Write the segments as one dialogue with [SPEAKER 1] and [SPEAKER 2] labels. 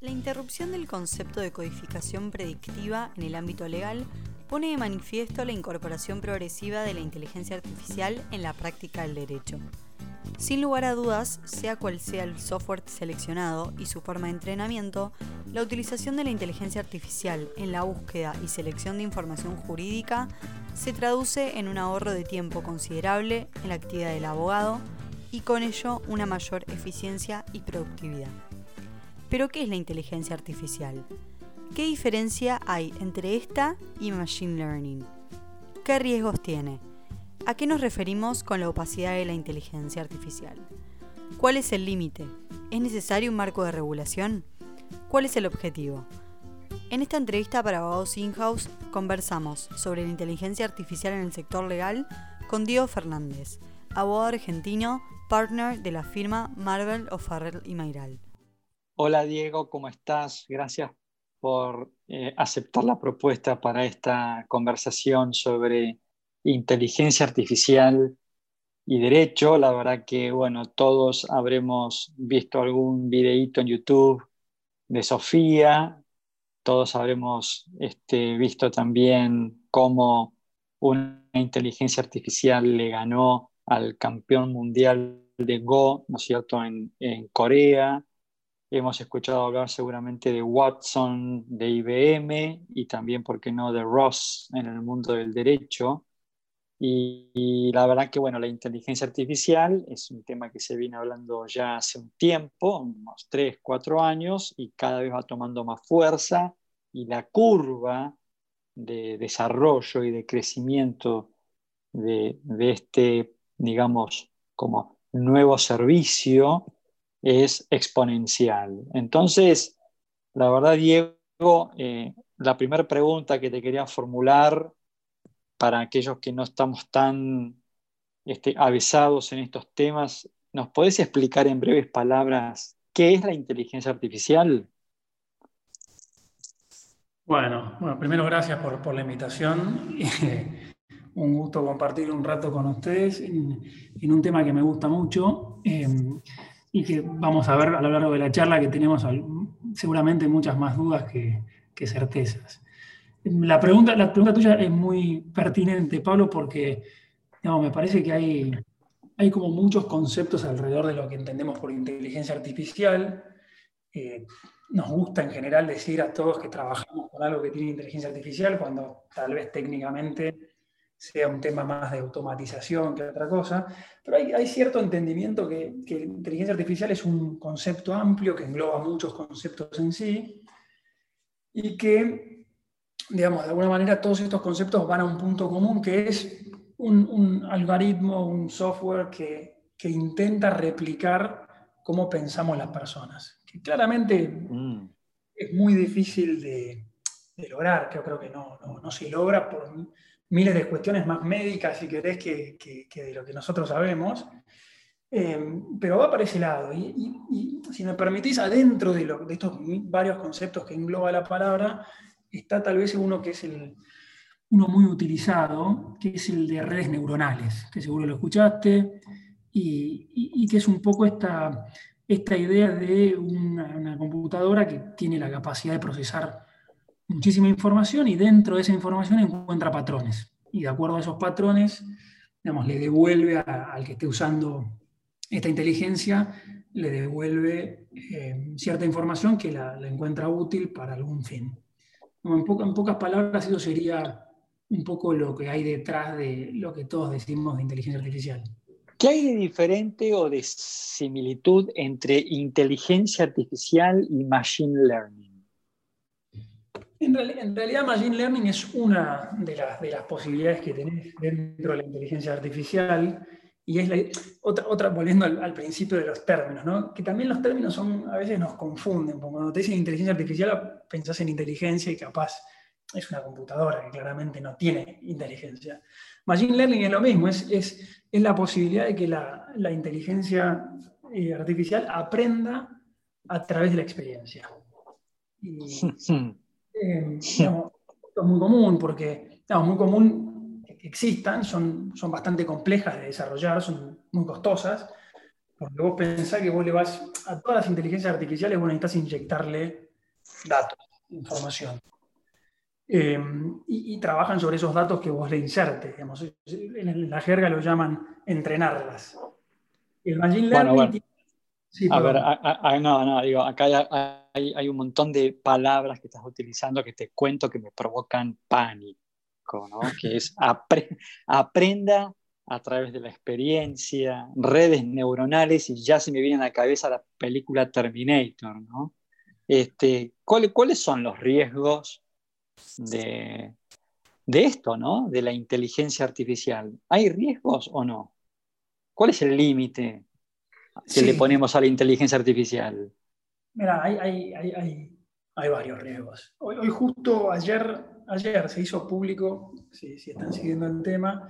[SPEAKER 1] La interrupción del concepto de codificación predictiva en el ámbito legal pone de manifiesto la incorporación progresiva de la inteligencia artificial en la práctica del derecho. Sin lugar a dudas, sea cual sea el software seleccionado y su forma de entrenamiento, la utilización de la inteligencia artificial en la búsqueda y selección de información jurídica se traduce en un ahorro de tiempo considerable en la actividad del abogado y con ello una mayor eficiencia y productividad. Pero ¿qué es la inteligencia artificial? ¿Qué diferencia hay entre esta y Machine Learning? ¿Qué riesgos tiene? ¿A qué nos referimos con la opacidad de la inteligencia artificial? ¿Cuál es el límite? ¿Es necesario un marco de regulación? ¿Cuál es el objetivo? En esta entrevista para Abogados In-House conversamos sobre la inteligencia artificial en el sector legal con Diego Fernández, abogado argentino, partner de la firma Marvel O'Farrell y Mayral.
[SPEAKER 2] Hola Diego, ¿cómo estás? Gracias por eh, aceptar la propuesta para esta conversación sobre inteligencia artificial y derecho. La verdad que, bueno, todos habremos visto algún videíto en YouTube de Sofía, todos habremos este, visto también cómo una inteligencia artificial le ganó al campeón mundial de Go, ¿no es cierto?, en, en Corea. Hemos escuchado hablar seguramente de Watson, de IBM y también, ¿por qué no?, de Ross en el mundo del derecho. Y, la verdad que, bueno, la inteligencia artificial es un tema que se viene hablando ya hace un tiempo, unos 3, 4 años, y cada vez va tomando más fuerza y la curva de desarrollo y de crecimiento de, de este, digamos, como nuevo servicio es exponencial. Entonces, la verdad, Diego, eh, la primera pregunta que te quería formular para aquellos que no estamos tan este, avisados en estos temas, ¿nos podés explicar en breves palabras qué es la inteligencia artificial?
[SPEAKER 3] Bueno, bueno primero gracias por, la invitación. un gusto compartir un rato con ustedes en, un tema que me gusta mucho em, y que vamos a ver a lo largo de la charla que tenemos seguramente muchas más dudas que, certezas. La pregunta, la pregunta tuya es muy pertinente, Pablo, porque me parece que hay, hay como muchos conceptos alrededor de lo que entendemos por inteligencia artificial. Eh, nos gusta en general decir a todos que trabajamos con algo que tiene inteligencia artificial, cuando tal vez técnicamente sea un tema más de automatización que otra cosa, pero hay, hay cierto entendimiento que, que inteligencia artificial es un concepto amplio que engloba muchos conceptos en sí y que digamos, de alguna manera todos estos conceptos van a un punto común que es un, algoritmo, un software que, intenta replicar cómo pensamos las personas. Que claramente mm. es muy difícil de, lograr, que yo creo que no, no, se logra por miles de cuestiones más médicas, si querés, que, que, de lo que nosotros sabemos. Eh, pero va para ese lado. Y, si me permitís, adentro de, de estos varios conceptos que engloba la palabra, está tal vez uno que es el, uno muy utilizado, que es el de redes neuronales, que seguro lo escuchaste, y, que es un poco esta, esta idea de una, computadora que tiene la capacidad de procesar muchísima información y dentro de esa información encuentra patrones. Y de acuerdo a esos patrones, digamos, le devuelve al que esté usando esta inteligencia, le devuelve eh, cierta información que la encuentra útil para algún fin. En, pocas palabras, eso sería un poco lo que hay detrás de lo que todos decimos de inteligencia artificial.
[SPEAKER 2] ¿Qué hay de diferente o de similitud entre inteligencia artificial y machine learning?
[SPEAKER 3] En, realidad, machine learning es una de, de las posibilidades que tenés dentro de la inteligencia artificial y es la, otra, otra, volviendo al, principio de los términos, ¿no? que también los términos son, a veces nos confunden, porque cuando te dicen inteligencia artificial pensás en inteligencia y capaz es una computadora que claramente no tiene inteligencia. Machine Learning es lo mismo, es, es, es la posibilidad de que la, la inteligencia eh, artificial aprenda a través de la experiencia. Y, eh, digamos, esto es muy común porque, digamos, muy común existan son, son bastante complejas de desarrollar, son muy costosas, porque vos pensás que vos le vas a todas las inteligencias artificiales, vos necesitas inyectarle datos, información. Em, y, trabajan sobre esos datos que vos le insertes. Digamos. En la jerga lo llaman entrenarlas.
[SPEAKER 2] El Machine Learning. A ver, no, no, digo, acá hay, un montón de palabras que estás utilizando que te cuento que me provocan pánico, ¿no? que es aprenda a través de la experiencia, redes neuronales, y ya se me viene a la cabeza la película Terminator, ¿no? Este, ¿Cuáles son los riesgos de, esto, ¿no? De la inteligencia artificial. ¿Hay riesgos o no? ¿Cuál es el límite que le ponemos a la inteligencia artificial?
[SPEAKER 3] Mira, hay, varios riesgos. Hoy, justo ayer, ayer se hizo público, si, están siguiendo el tema,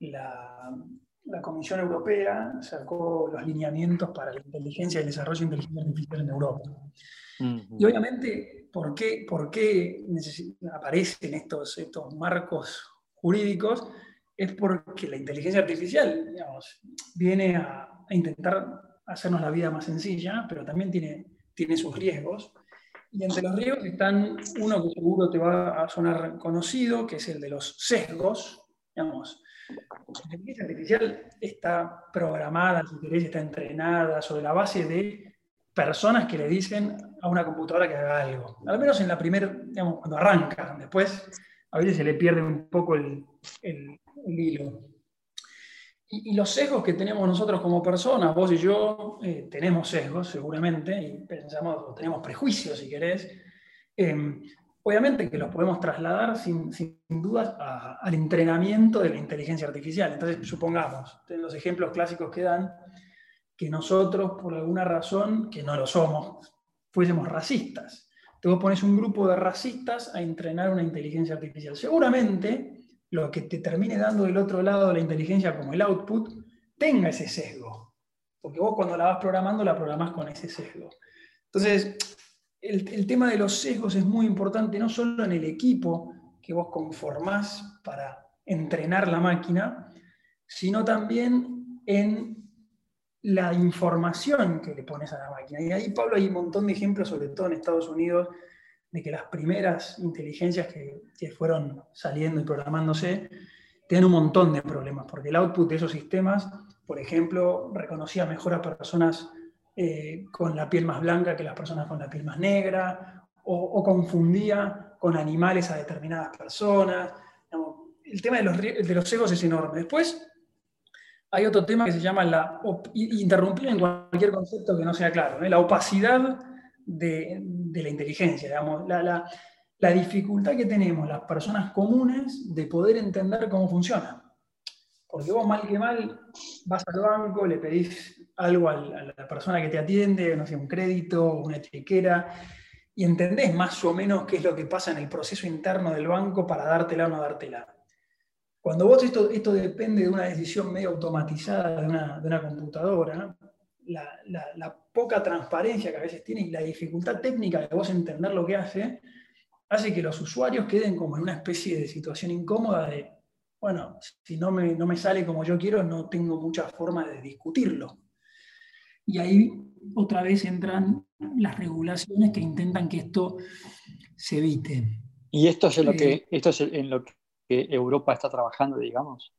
[SPEAKER 3] la, la, Comisión Europea sacó los lineamientos para la inteligencia y el desarrollo de inteligencia artificial en Europa. Y obviamente, ¿por qué, por qué aparecen estos, estos marcos jurídicos? Es porque la inteligencia artificial digamos, viene a, intentar hacernos la vida más sencilla, pero también tiene, tiene sus riesgos. Y entre los riesgos están uno que seguro te va a sonar conocido, que es el de los sesgos. Digamos, la inteligencia artificial está programada, si querés, está entrenada sobre la base de personas que le dicen a una computadora que haga algo. Al menos en la primera, digamos, cuando arranca. Después a veces se le pierde un poco el, hilo. Y, los sesgos que tenemos nosotros como personas, vos y yo, eh, tenemos sesgos seguramente, y pensamos, o tenemos prejuicios si querés. Em, obviamente que los podemos trasladar sin, sin dudas al entrenamiento de la inteligencia artificial. Entonces, supongamos, los ejemplos clásicos que dan, que nosotros, por alguna razón, que no lo somos, fuésemos racistas. Entonces vos pones un grupo de racistas a entrenar una inteligencia artificial. Seguramente lo que te termine dando del otro lado la inteligencia como el output tenga ese sesgo. Porque vos cuando la vas programando la programás con ese sesgo. Entonces, el, el tema de los sesgos es muy importante, no solo en el equipo que vos conformás para entrenar la máquina, sino también en la información que le pones a la máquina. Y ahí, Pablo, hay un montón de ejemplos, sobre todo en Estados Unidos, de que las primeras inteligencias que, fueron saliendo y programándose tienen un montón de problemas, porque el output de esos sistemas, por ejemplo, reconocía mejor a personas eh, con la piel más blanca que las personas con la piel más negra, o, confundía con animales a determinadas personas. el tema de los, de los egos es enorme. Después, hay otro tema que se llama la interrumpir en cualquier concepto que no sea claro, ¿eh? la opacidad de, la inteligencia, digamos, la, dificultad que tenemos las personas comunes de poder entender cómo funciona. Porque vos mal que mal vas al banco, le pedís algo a la persona que te atiende, no sé, un crédito, una chequera, y entendés más o menos qué es lo que pasa en el proceso interno del banco para dártela o no dártela. Cuando vos esto, esto depende de una decisión medio automatizada de una, computadora, la, poca transparencia que a veces tiene y la dificultad técnica de vos entender lo que hace, hace que los usuarios queden como en una especie de situación incómoda de, bueno, si no me, no me sale como yo quiero, no tengo mucha forma de discutirlo. Y ahí otra vez entran las regulaciones que intentan que esto se evite.
[SPEAKER 2] Y esto es, lo que, eh, esto es en lo que que Europa está trabajando, digamos.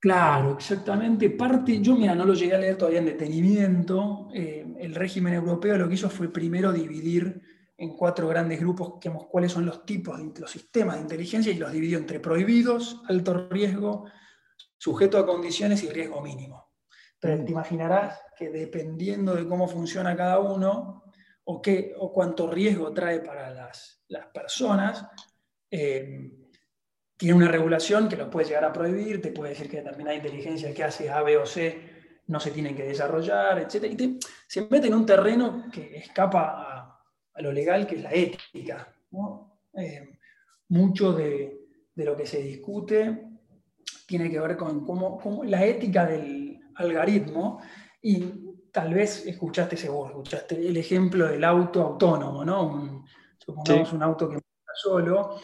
[SPEAKER 3] Claro, exactamente. Parte, yo mira, no lo llegué a leer todavía en detenimiento. Eh, el régimen europeo lo que hizo fue primero dividir en cuatro grandes grupos, digamos, cuáles son los tipos de los sistemas de inteligencia y los dividió entre prohibidos, alto riesgo, sujeto a condiciones y riesgo mínimo. Entonces, te imaginarás que dependiendo de cómo funciona cada uno o, qué, o cuánto riesgo trae para las, las personas, eh, tiene una regulación que lo puede llegar a prohibir, te puede decir que determinada inteligencia que hace A, B o C no se tienen que desarrollar, etc. Y se mete en un terreno que escapa a, lo legal, que es la ética. Eh, mucho de, lo que se discute tiene que ver con cómo, la ética del algoritmo y tal vez escuchaste seguro, escuchaste el ejemplo del auto autónomo, ¿no? supongamos un auto que está solo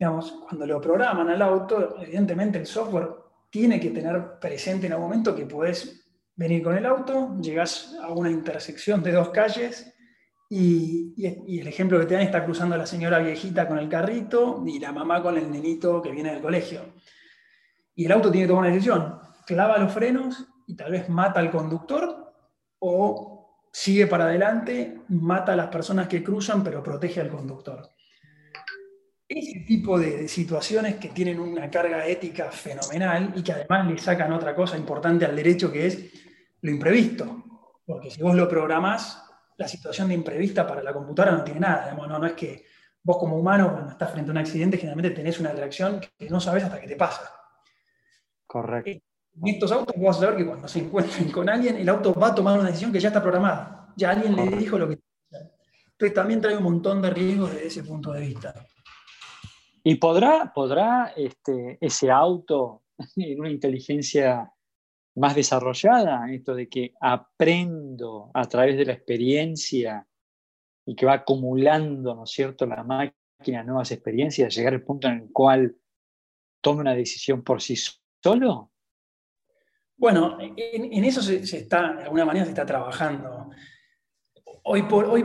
[SPEAKER 3] digamos, cuando lo programan al auto, evidentemente el software tiene que tener presente en algún momento que puedes venir con el auto, llegas a una intersección de dos calles Y, el ejemplo que te dan está cruzando la señora viejita con el carrito y la mamá con el nenito que viene del colegio. Y el auto tiene que tomar una decisión. Clava los frenos y tal vez mata al conductor o sigue para adelante, mata a las personas que cruzan pero protege al conductor. Ese tipo de, de situaciones que tienen una carga ética fenomenal y que además le sacan otra cosa importante al derecho que es lo imprevisto. Porque si vos lo programás, la situación de imprevista para la computadora no tiene nada. no, no es que vos como humano, cuando estás frente a un accidente, generalmente tenés una reacción que no sabes hasta que te pasa.
[SPEAKER 2] Correcto.
[SPEAKER 3] En estos autos vos vas a saber que cuando se encuentren con alguien, el auto va a tomar una decisión que ya está programada. Ya alguien le dijo lo que Entonces también trae un montón de riesgos desde ese punto de vista.
[SPEAKER 2] ¿Y podrá, podrá este, ese auto en una inteligencia más desarrollada, esto de que aprendo a través de la experiencia y que va acumulando, ¿no es cierto?, la máquina nuevas experiencias, llegar al punto en el cual tome una decisión por sí solo?
[SPEAKER 3] Bueno, en, eso se, está, de alguna manera se está trabajando. Hoy por hoy,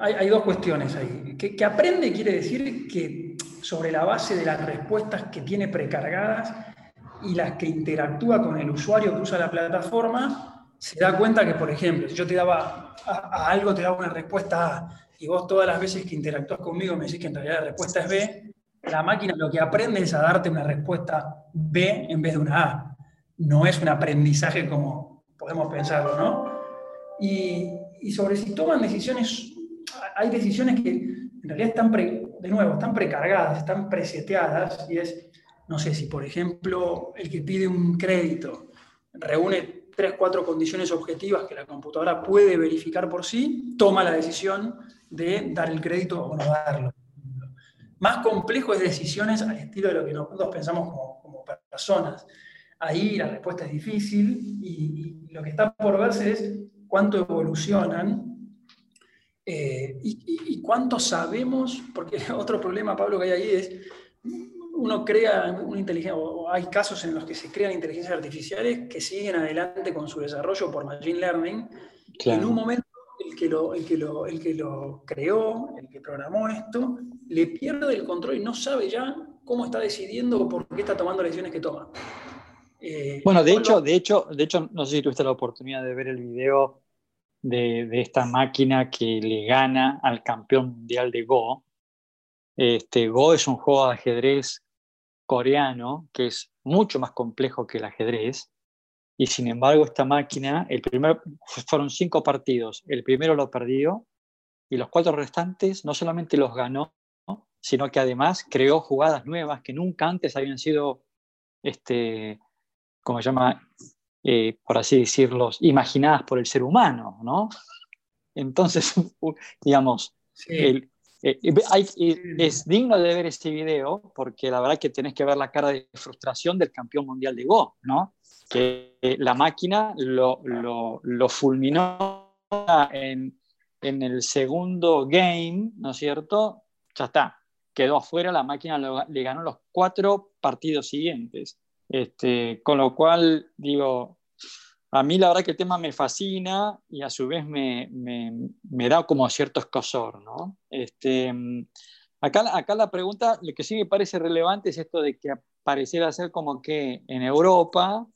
[SPEAKER 3] hay, dos cuestiones ahí. Que, que aprende quiere decir que sobre la base de las respuestas que tiene precargadas, y las que interactúa con el usuario que usa la plataforma, se da cuenta que, por ejemplo, si yo te daba a, algo, te daba una respuesta A, y vos todas las veces que interactúas conmigo me decís que en realidad la respuesta es B, la máquina lo que aprende es a darte una respuesta B en vez de una A. No es un aprendizaje como podemos pensarlo, ¿no? Y, y sobre si toman decisiones, hay decisiones que en realidad están, de nuevo, están precargadas, están preseteadas, y es no sé, si por ejemplo el que pide un crédito reúne tres, cuatro condiciones objetivas que la computadora puede verificar por sí, toma la decisión de dar el crédito o no darlo. Más complejo es decisiones al estilo de lo que nosotros pensamos como, personas. Ahí la respuesta es difícil y, lo que está por verse es cuánto evolucionan eh, y, y, cuánto sabemos, porque otro problema, Pablo, que hay ahí es uno crea una inteligencia, o hay casos en los que se crean inteligencias artificiales que siguen adelante con su desarrollo por Machine Learning. En un momento, el que, lo, el, que lo, el que lo creó, el que programó esto, le pierde el control y no sabe ya cómo está decidiendo o por qué está tomando las decisiones que toma.
[SPEAKER 2] Eh, bueno, de hecho, de, hecho, de hecho, no sé si tuviste la oportunidad de ver el video de, esta máquina que le gana al campeón mundial de Go. Este, Go es un juego de ajedrez coreano, que es mucho más complejo que el ajedrez, y sin embargo esta máquina, el primer, fueron cinco partidos, el primero lo perdió, y los cuatro restantes no solamente los ganó, sino que además creó jugadas nuevas que nunca antes habían sido, este, como se llama, eh, por así decirlo, imaginadas por el ser humano, ¿no? Entonces, digamos, el, eh, es digno de ver este video porque la verdad que tenés que ver la cara de frustración del campeón mundial de Go, ¿no? Que eh, la máquina lo, lo, lo fulminó en, en, el segundo game, ¿no es cierto? Ya está, quedó afuera, la máquina le ganó los cuatro partidos siguientes. Este, con lo cual, digo, a mí la verdad que el tema me fascina y a su vez me, me, da como cierto escosor, ¿no? Este, acá, acá la pregunta, lo que sí me parece relevante es esto de que pareciera ser como que en Europa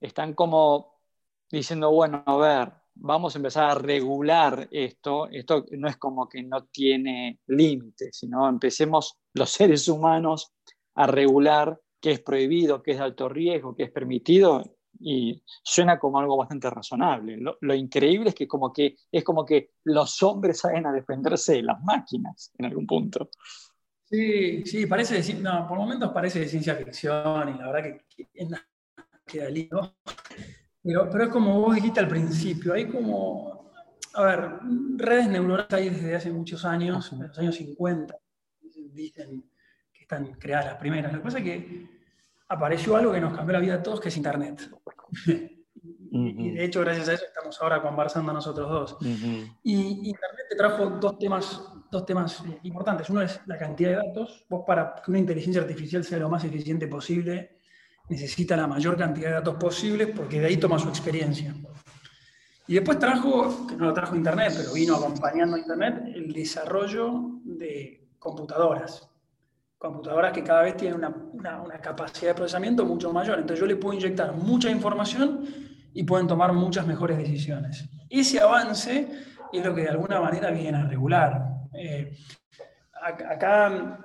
[SPEAKER 2] están como diciendo, bueno, a ver, vamos a empezar a regular esto, esto no es como que no tiene límites, sino empecemos los seres humanos a regular qué es prohibido, qué es de alto riesgo, qué es permitido, y suena como algo bastante razonable. Lo, increíble es que, como que es como que los hombres salen a defenderse de las máquinas en algún punto.
[SPEAKER 3] Sí, sí, parece no, por momentos parece de ciencia ficción y la verdad que, queda lindo. Pero, pero es como vos dijiste al principio, hay como, a ver, redes neuronales hay desde hace muchos años, en los años 50, dicen que están creadas las primeras. Lo que pasa es que apareció algo que nos cambió la vida a todos, que es Internet. y de hecho, gracias a eso estamos ahora conversando nosotros dos. Y Internet te trajo dos temas, dos temas importantes. Uno es la cantidad de datos. Vos para que una inteligencia artificial sea lo más eficiente posible, necesita la mayor cantidad de datos posibles porque de ahí toma su experiencia. Y después trajo, que no lo trajo Internet, pero vino acompañando a Internet, el desarrollo de computadoras. Computadoras que cada vez tienen una, una capacidad de procesamiento mucho mayor. Entonces yo le puedo inyectar mucha información y pueden tomar muchas mejores decisiones. Ese avance es lo que de alguna manera viene a regular. Eh, acá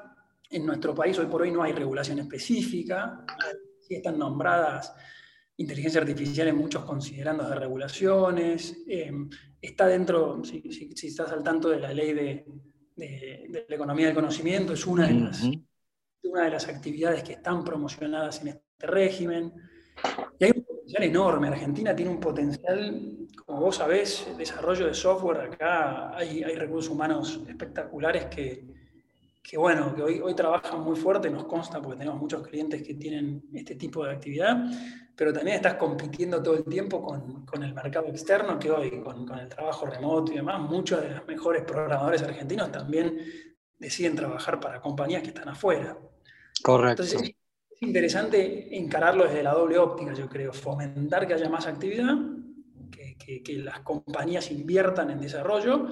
[SPEAKER 3] en nuestro país hoy por hoy no hay regulación específica, sí están nombradas inteligencia artificial en muchos considerandos de regulaciones, eh, está dentro, si, estás al tanto de la ley de, la economía del conocimiento, es una de, las, una de las actividades que están promocionadas en este régimen. Y hay un potencial enorme. Argentina tiene un potencial, como vos sabés, desarrollo de software. Acá hay, hay recursos humanos espectaculares que, que bueno, que hoy, hoy trabajan muy fuerte, nos consta porque tenemos muchos clientes que tienen este tipo de actividad, pero también estás compitiendo todo el tiempo con, con el mercado externo, que hoy con, con, el trabajo remoto y demás, muchos de los mejores programadores argentinos también deciden trabajar para compañías que están afuera.
[SPEAKER 2] Correcto.
[SPEAKER 3] Entonces, es interesante encararlo desde la doble óptica, yo creo, fomentar que haya más actividad, que, que, que las compañías inviertan en desarrollo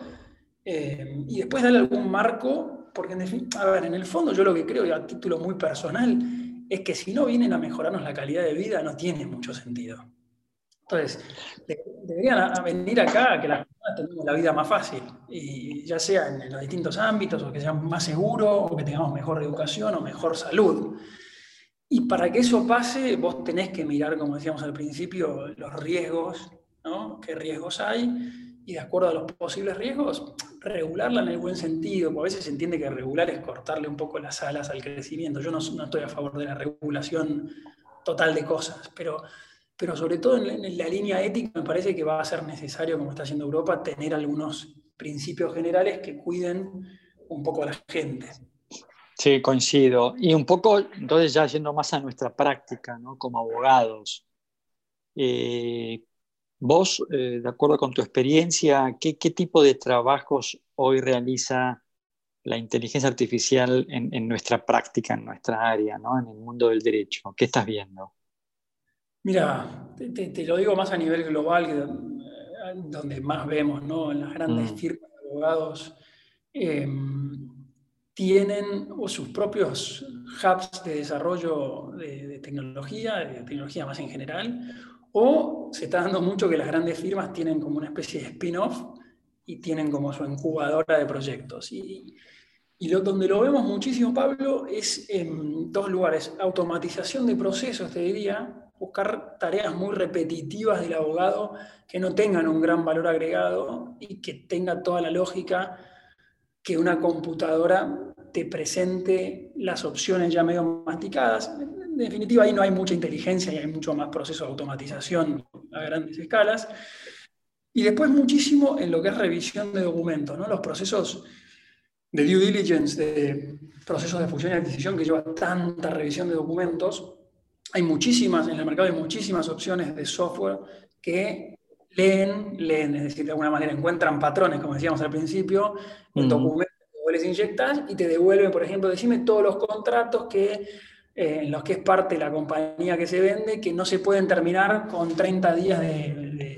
[SPEAKER 3] eh, y después darle algún marco porque en, a ver, en el fondo yo lo que creo, y a título muy personal, es que si no vienen a mejorarnos la calidad de vida, no tiene mucho sentido. Entonces, deberían venir acá a que las personas tengamos la vida más fácil, y ya sea en los distintos ámbitos, o que sean más seguros, o que tengamos mejor educación o mejor salud. Y para que eso pase, vos tenés que mirar, como decíamos al principio, los riesgos, ¿no? ¿Qué riesgos hay? Y de acuerdo a los posibles riesgos, regularla en el buen sentido, porque a veces se entiende que regular es cortarle un poco las alas al crecimiento. Yo no, estoy a favor de la regulación total de cosas, pero, pero sobre todo en, la línea ética me parece que va a ser necesario, como está haciendo Europa, tener algunos principios generales que cuiden un poco a la gente.
[SPEAKER 2] Sí, coincido. Y un poco, entonces ya yendo más a nuestra práctica, ¿no? Como abogados, eh, Vos, eh, de acuerdo con tu experiencia, ¿qué, tipo de trabajos hoy realiza la inteligencia artificial en, nuestra práctica, en nuestra área, ¿no? en el mundo del derecho? ¿Qué estás viendo?
[SPEAKER 3] Mira, te, lo digo más a nivel global, eh, donde más vemos, ¿no? En las grandes mm. firmas de abogados em, tienen sus propios hubs de desarrollo de, de, tecnología, de tecnología más en general, o se está dando mucho que las grandes firmas tienen como una especie de spin-off y tienen como su incubadora de proyectos. Y, lo, donde lo vemos muchísimo, Pablo, es en dos lugares. Automatización de procesos, te diría, buscar tareas muy repetitivas del abogado que no tengan un gran valor agregado y que tenga toda la lógica que una computadora te presente las opciones ya medio masticadas en definitiva ahí no hay mucha inteligencia y hay mucho más proceso de automatización a grandes escalas. Y después muchísimo en lo que es revisión de documentos, ¿no? los procesos de due diligence, de procesos de fusión y adquisición que lleva tanta revisión de documentos. Hay muchísimas, en el mercado hay muchísimas opciones de software que leen, leen, es decir, de alguna manera encuentran patrones, como decíamos al principio, en documentos que vos les inyectas y te devuelven, por ejemplo, decime todos los contratos que eh, en los que es parte de la compañía que se vende, que no se pueden terminar con 30 días de,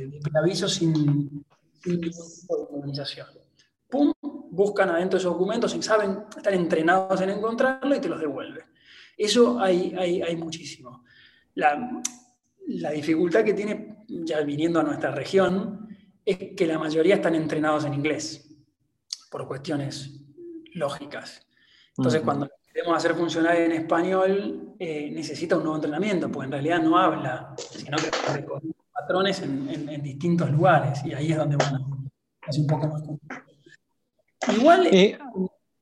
[SPEAKER 3] de, preaviso sin, sin, ningún tipo de organización. Pum, buscan adentro esos documentos y saben, están entrenados en encontrarlo y te los devuelven. Eso hay, hay, hay muchísimo. La, la dificultad que tiene, ya viniendo a nuestra región, es que la mayoría están entrenados en inglés, por cuestiones lógicas. Entonces, cuando queremos hacer funcionar en español, eh, necesita un nuevo entrenamiento, porque en realidad no habla, sino que reconoce patrones en, distintos lugares, y ahí es donde, bueno, es un poco más complicado. Igual, eh,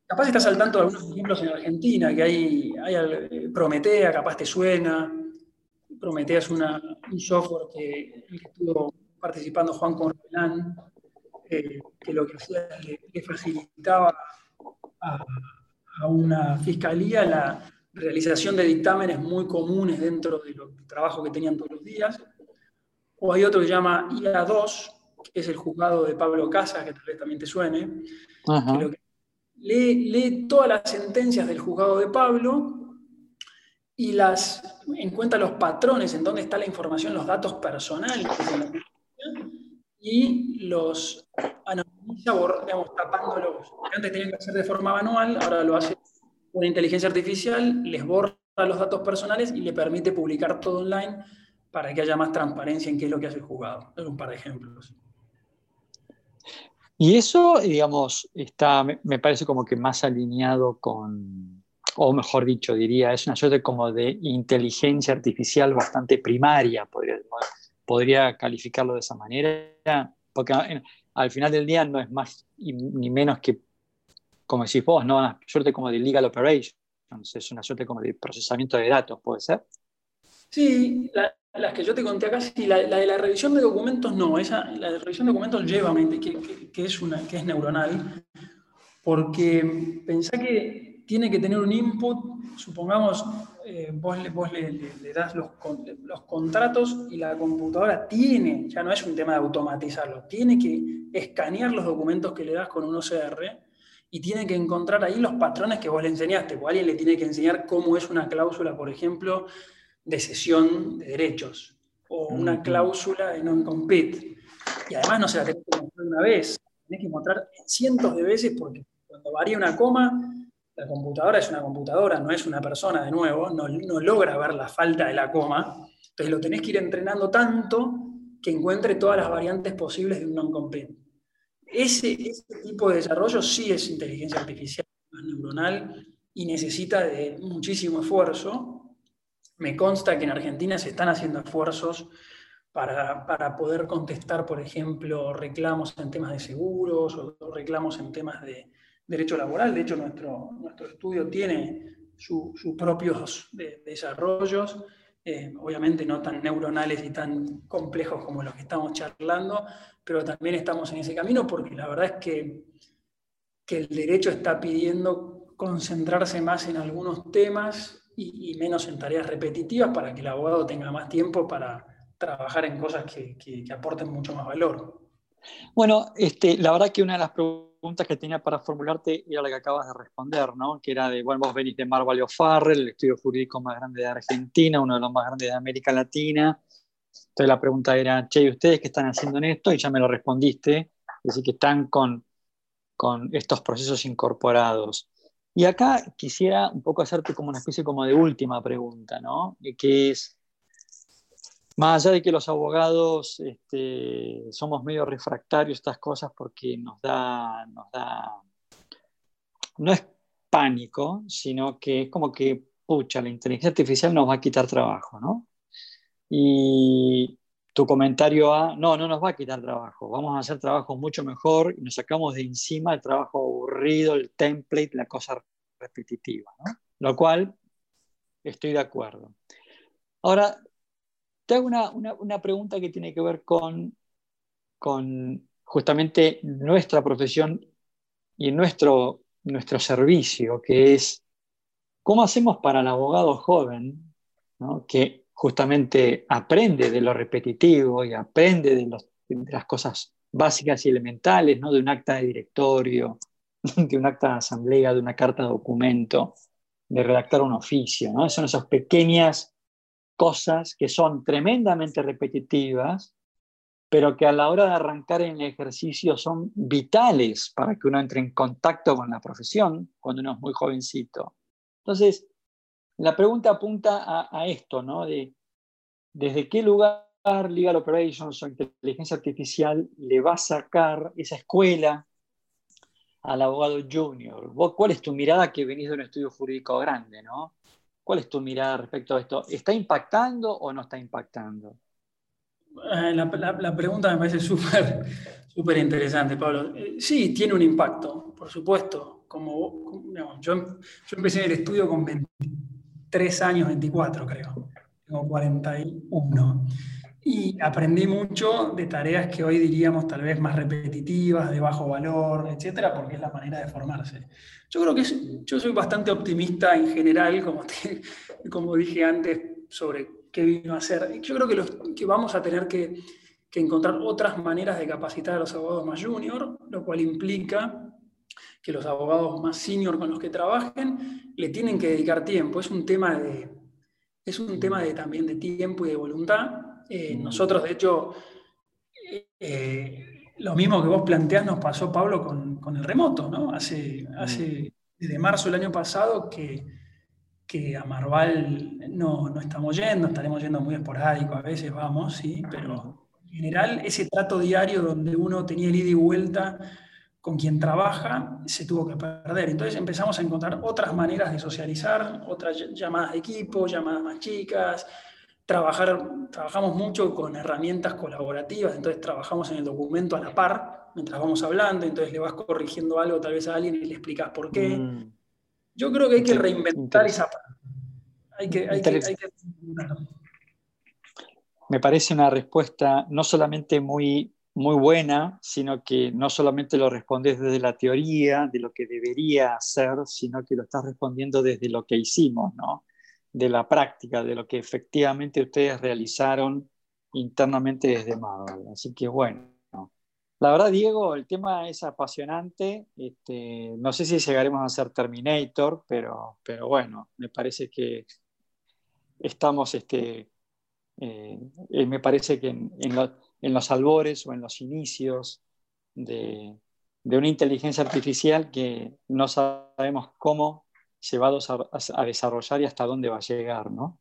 [SPEAKER 3] capaz estás al tanto de algunos ejemplos en Argentina, que hay, hay Prometea, capaz te suena. Prometea es una, un software que, estuvo participando Juan Correlán, eh, que lo que hacía le, le facilitaba a a una fiscalía la realización de dictámenes muy comunes dentro del trabajo que tenían todos los días. O hay otro que se llama IA2, que es el juzgado de Pablo Casas, que tal vez también te suene, que, lee, lee, todas las sentencias del juzgado de Pablo y las encuentra los patrones en dónde está la información, los datos personales y los anonimiza, digamos, tapándolos. Antes tenían que hacer de forma manual, ahora lo hace una inteligencia artificial, les borra los datos personales y le permite publicar todo online para que haya más transparencia en qué es lo que hace el juzgado. Es un par de ejemplos.
[SPEAKER 2] Y eso, digamos, está, me parece como que más alineado con, o mejor dicho, diría, es una suerte como de inteligencia artificial bastante primaria, podría, podría calificarlo de esa manera, porque al final del día no es más ni menos que, como decís vos, ¿no? una suerte como de legal operations, es una suerte como de procesamiento de datos, ¿puede ser?
[SPEAKER 3] Sí, las que yo te conté acá, sí, la, de la revisión de documentos no, esa, la de revisión de documentos lleva que, que, es, una, que es neuronal, porque pensá que tiene que tener un input, supongamos, eh, vos, vos le, das los, los, contratos y la computadora tiene, ya no es un tema de automatizarlo, tiene que escanear los documentos que le das con un OCR y tiene que encontrar ahí los patrones que vos le enseñaste, o alguien le tiene que enseñar cómo es una cláusula, por ejemplo, de cesión de derechos, o una cláusula de non-compete. Y además no se la tenés que mostrar una vez, tenés que mostrar cientos de veces porque cuando varía una coma, la computadora es una computadora, no es una persona de nuevo, no, logra ver la falta de la coma. Entonces lo tenés que ir entrenando tanto que encuentre todas las variantes posibles de un non-compete. Ese, tipo de desarrollo sí es inteligencia artificial, neuronal y necesita de muchísimo esfuerzo. Me consta que en Argentina se están haciendo esfuerzos para, para, poder contestar, por ejemplo, reclamos en temas de seguros o reclamos en temas de, derecho laboral. De hecho, nuestro, nuestro estudio tiene sus propios desarrollos, eh, obviamente no tan neuronales y tan complejos como los que estamos charlando, pero también estamos en ese camino porque la verdad es que, que el derecho está pidiendo concentrarse más en algunos temas y, menos en tareas repetitivas para que el abogado tenga más tiempo para trabajar en cosas que, que, que aporten mucho más valor.
[SPEAKER 2] Bueno, este, la verdad que una de las preguntas pregunta que tenía para formularte era la que acabas de responder, ¿no? Que era de, bueno, vos venís de Marvalio Farrell, el estudio jurídico más grande de Argentina, uno de los más grandes de América Latina. Entonces la pregunta era, che, ¿ustedes qué están haciendo en esto? Y ya me lo respondiste, es decir, que están con, con estos procesos incorporados. Y acá quisiera un poco hacerte como una especie como de última pregunta, ¿no? Que es, más allá de que los abogados este, somos medio refractarios a estas cosas porque nos da, no es pánico, sino que es como que, pucha, la inteligencia artificial nos va a quitar trabajo, ¿no? Y tu comentario a, no, no nos va a quitar trabajo, vamos a hacer trabajo mucho mejor y nos sacamos de encima el trabajo aburrido, el template, la cosa repetitiva. Lo cual estoy de acuerdo. Ahora, te hago una, pregunta que tiene que ver con, con justamente nuestra profesión y nuestro, nuestro servicio, que es cómo hacemos para el abogado joven, que justamente aprende de lo repetitivo y aprende de, las cosas básicas y elementales, ¿no? de un acta de directorio, de un acta de asamblea, de una carta de documento, de redactar un oficio. ¿no? Son esas pequeñas cosas que son tremendamente repetitivas, pero que a la hora de arrancar en el ejercicio son vitales para que uno entre en contacto con la profesión cuando uno es muy jovencito. Entonces, la pregunta apunta a, esto, ¿no? De desde qué lugar Legal Operations o inteligencia artificial le va a sacar esa escuela al abogado junior. ¿Cuál es tu mirada que venís de un estudio jurídico grande, ¿no? ¿Cuál es tu mirada respecto a esto? ¿Está impactando o no está impactando?
[SPEAKER 3] Eh, la, pregunta me parece súper súper interesante, Pablo. Eh, sí, tiene un impacto, por supuesto. Como, yo, yo, empecé el estudio con 23 años, 24 creo. Tengo 41 y aprendí mucho de tareas que hoy diríamos tal vez más repetitivas, de bajo valor, etcétera, porque es la manera de formarse. Yo creo que yo soy bastante optimista en general, como, como dije antes, sobre qué vino a ser. Yo creo que, que vamos a tener que, que encontrar otras maneras de capacitar a los abogados más junior, lo cual implica que los abogados más senior con los que trabajen le tienen que dedicar tiempo. Es un tema de, es un tema de, también de tiempo y de voluntad eh, nosotros, de hecho, Eh, lo mismo que vos planteás nos pasó, Pablo, con, el remoto, ¿no? Hace, mm. hace, desde marzo del año pasado que, que a Marval no, no, estamos yendo, estaremos yendo muy esporádico, a veces vamos, sí, pero en general ese trato diario donde uno tenía el ida y vuelta con quien trabaja se tuvo que perder. Entonces empezamos a encontrar otras maneras de socializar, otras llamadas de equipo, llamadas más chicas, trabajar, trabajamos mucho con herramientas colaborativas, entonces trabajamos en el documento a la par, mientras vamos hablando, entonces le vas corrigiendo algo tal vez a alguien y le explicas por qué. Mm. Yo creo que hay que reinventar esa parte. Hay que, hay que, hay que...
[SPEAKER 2] Me parece una respuesta no solamente muy muy buena, sino que no solamente lo respondes desde la teoría, de lo que debería hacer, sino que lo estás respondiendo desde lo que hicimos, ¿no? De la práctica, de lo que efectivamente ustedes realizaron internamente desde Marvel. Así que bueno, la verdad, Diego, el tema es apasionante. Este, no sé si llegaremos a ser Terminator, pero, pero bueno, me parece que estamos, este, eh, eh, me parece que en, en, en los albores o en los inicios de, una inteligencia artificial que no sabemos cómo se va a, desarrollar y hasta dónde va a llegar, ¿no?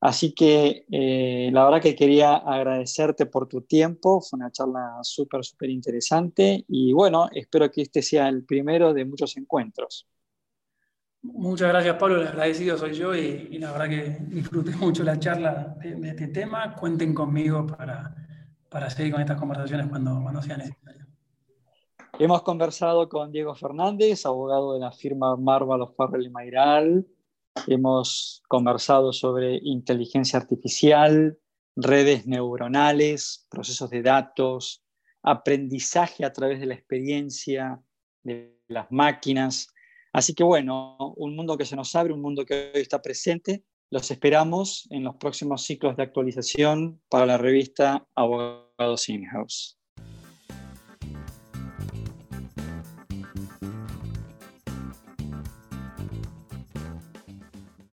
[SPEAKER 2] Así que eh, la verdad que quería agradecerte por tu tiempo, fue una charla súper, súper interesante y bueno, espero que este sea el primero de muchos encuentros.
[SPEAKER 3] Muchas gracias, Pablo. El agradecido soy yo y, la verdad que disfruté mucho la charla de, este tema. Cuenten conmigo para, para seguir con estas conversaciones cuando, cuando sea necesario.
[SPEAKER 2] Hemos conversado con Diego Fernández, abogado de la firma Marvalo Farrell y Mayral. Hemos conversado sobre inteligencia artificial, redes neuronales, procesos de datos, aprendizaje a través de la experiencia de las máquinas. Así que bueno, un mundo que se nos abre, un mundo que hoy está presente los esperamos en los próximos ciclos de actualización para la revista Abogados In-House.